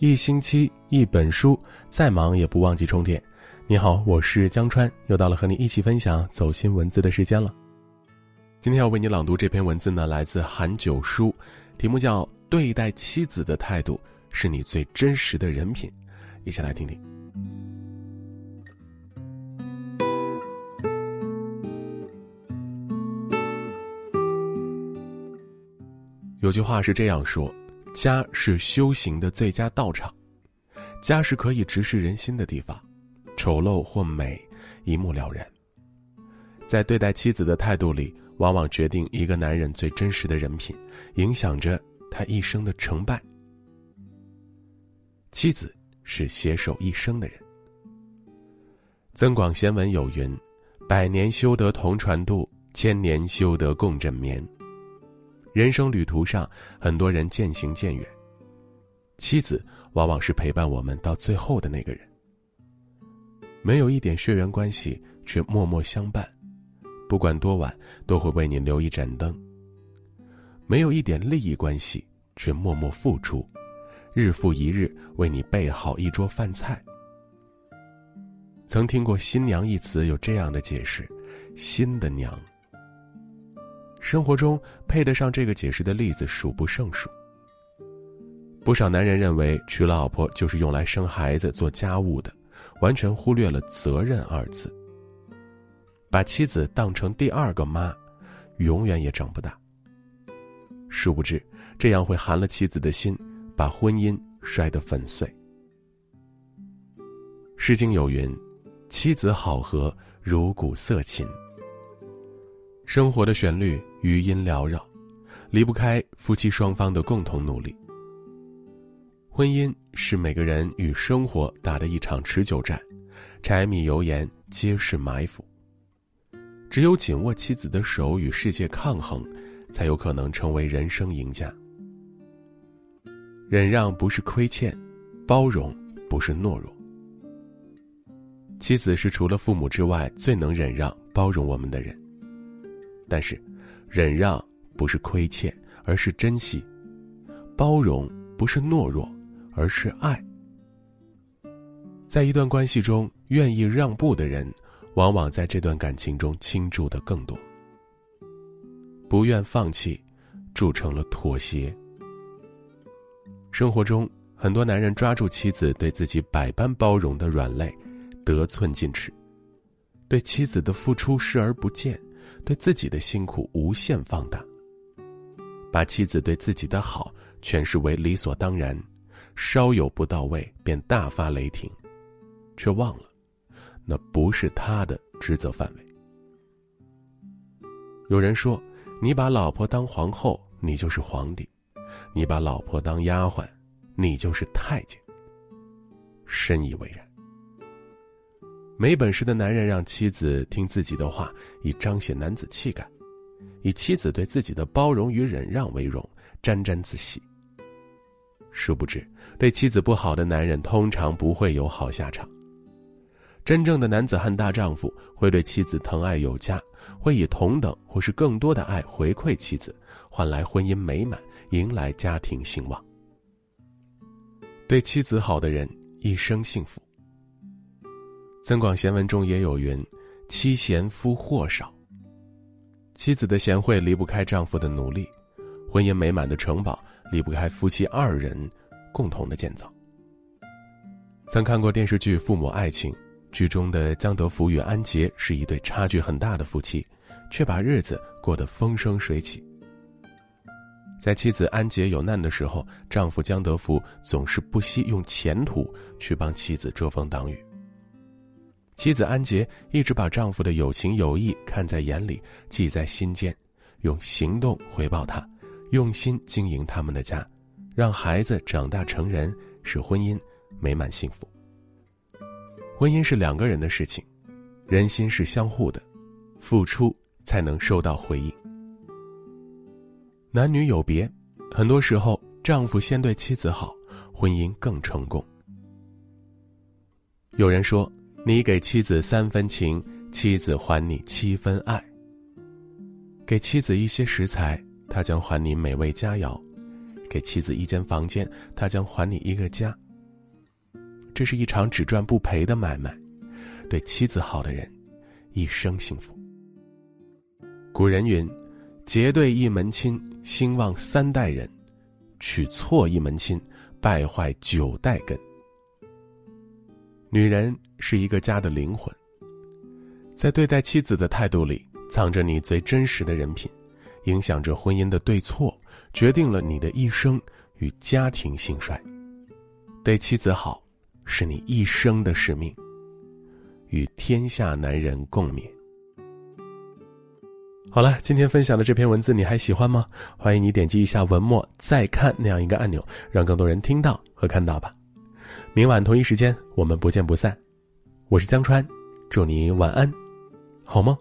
一星期一本书，再忙也不忘记充电。你好，我是江川，又到了和你一起分享走心文字的时间了。今天要为你朗读这篇文字呢，来自韩九书，题目叫《对待妻子的态度是你最真实的人品》，一起来听听。有句话是这样说：“家是修行的最佳道场，家是可以直视人心的地方，丑陋或美，一目了然。”在对待妻子的态度里，往往决定一个男人最真实的人品，影响着他一生的成败。妻子是携手一生的人。增广贤文有云：“百年修得同船渡，千年修得共枕眠。”人生旅途上，很多人渐行渐远。妻子往往是陪伴我们到最后的那个人。没有一点血缘关系，却默默相伴，不管多晚都会为你留一盏灯。没有一点利益关系，却默默付出，日复一日为你备好一桌饭菜。曾听过“新娘”一词有这样的解释：新的娘。生活中配得上这个解释的例子数不胜数。不少男人认为娶老婆就是用来生孩子、做家务的，完全忽略了“责任”二字。把妻子当成第二个妈，永远也长不大。殊不知，这样会寒了妻子的心，把婚姻摔得粉碎。《诗经》有云：“妻子好合，如鼓瑟琴。”生活的旋律余音缭绕，离不开夫妻双方的共同努力。婚姻是每个人与生活打的一场持久战，柴米油盐皆是埋伏。只有紧握妻子的手与世界抗衡，才有可能成为人生赢家。忍让不是亏欠，包容不是懦弱。妻子是除了父母之外最能忍让、包容我们的人。但是，忍让不是亏欠，而是珍惜；包容不是懦弱，而是爱。在一段关系中，愿意让步的人，往往在这段感情中倾注的更多。不愿放弃，铸成了妥协。生活中，很多男人抓住妻子对自己百般包容的软肋，得寸进尺，对妻子的付出视而不见。对自己的辛苦无限放大，把妻子对自己的好诠释为理所当然，稍有不到位便大发雷霆，却忘了，那不是他的职责范围。有人说：“你把老婆当皇后，你就是皇帝；你把老婆当丫鬟，你就是太监。”深以为然。没本事的男人让妻子听自己的话，以彰显男子气概；以妻子对自己的包容与忍让为荣，沾沾自喜。殊不知，对妻子不好的男人通常不会有好下场。真正的男子汉大丈夫会对妻子疼爱有加，会以同等或是更多的爱回馈妻子，换来婚姻美满，迎来家庭兴旺。对妻子好的人，一生幸福。增广贤文中也有云：“妻贤夫祸少。”妻子的贤惠离不开丈夫的努力，婚姻美满的城堡离不开夫妻二人共同的建造。曾看过电视剧《父母爱情》，剧中的江德福与安杰是一对差距很大的夫妻，却把日子过得风生水起。在妻子安杰有难的时候，丈夫江德福总是不惜用前途去帮妻子遮风挡雨。妻子安杰一直把丈夫的有情有义看在眼里，记在心间，用行动回报他，用心经营他们的家，让孩子长大成人，使婚姻美满幸福。婚姻是两个人的事情，人心是相互的，付出才能收到回应。男女有别，很多时候丈夫先对妻子好，婚姻更成功。有人说。你给妻子三分情，妻子还你七分爱。给妻子一些食材，他将还你美味佳肴；给妻子一间房间，他将还你一个家；这是一场只赚不赔的买卖。对妻子好的人，一生幸福。古人云：“结对一门亲，兴旺三代人；娶错一门亲，败坏九代根。”女人是一个家的灵魂，在对待妻子的态度里，藏着你最真实的人品，影响着婚姻的对错，决定了你的一生与家庭兴衰。对妻子好，是你一生的使命。与天下男人共勉。好了，今天分享的这篇文字你还喜欢吗？欢迎你点击一下文末再看那样一个按钮，让更多人听到和看到吧。明晚同一时间，我们不见不散。我是江川，祝你晚安，好梦。